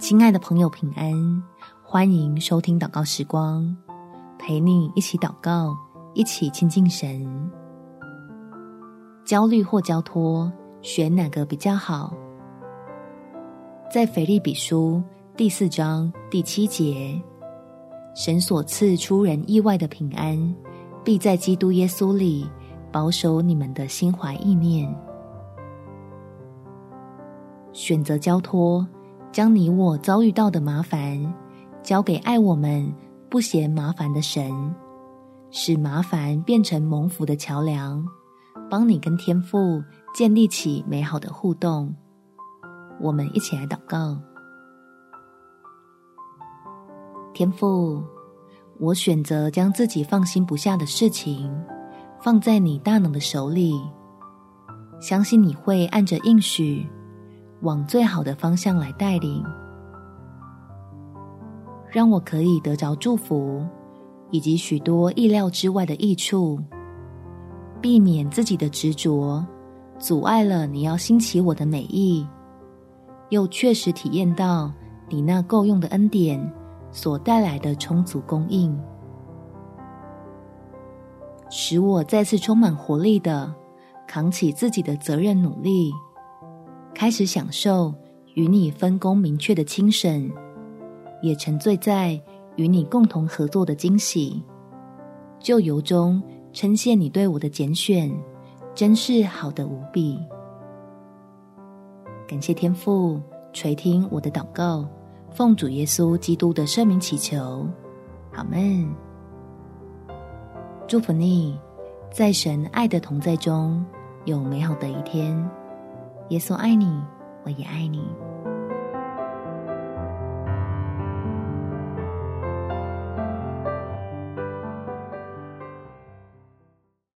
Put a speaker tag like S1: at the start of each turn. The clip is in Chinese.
S1: 亲爱的朋友，平安！欢迎收听祷告时光，陪你一起祷告，一起亲近神。焦虑或交托，选哪个比较好？在腓利比书第四章第七节，神所赐出人意外的平安，必在基督耶稣里保守你们的心怀意念。选择交托。将你我遭遇到的麻烦交给爱我们、不嫌麻烦的神，使麻烦变成蒙福的桥梁，帮你跟天父建立起美好的互动。我们一起来祷告：天父，我选择将自己放心不下的事情放在你大能的手里，相信你会按着应许。往最好的方向来带领，让我可以得着祝福，以及许多意料之外的益处，避免自己的执着阻碍了你要兴起我的美意，又确实体验到你那够用的恩典所带来的充足供应，使我再次充满活力的扛起自己的责任，努力。开始享受与你分工明确的轻省，也沉醉在与你共同合作的惊喜，就由衷称谢你对我的拣选，真是好得无比。感谢天父垂听我的祷告，奉主耶稣基督的圣名祈求，阿们。祝福你，在神爱的同在中有美好的一天。耶稣爱你，我也爱你。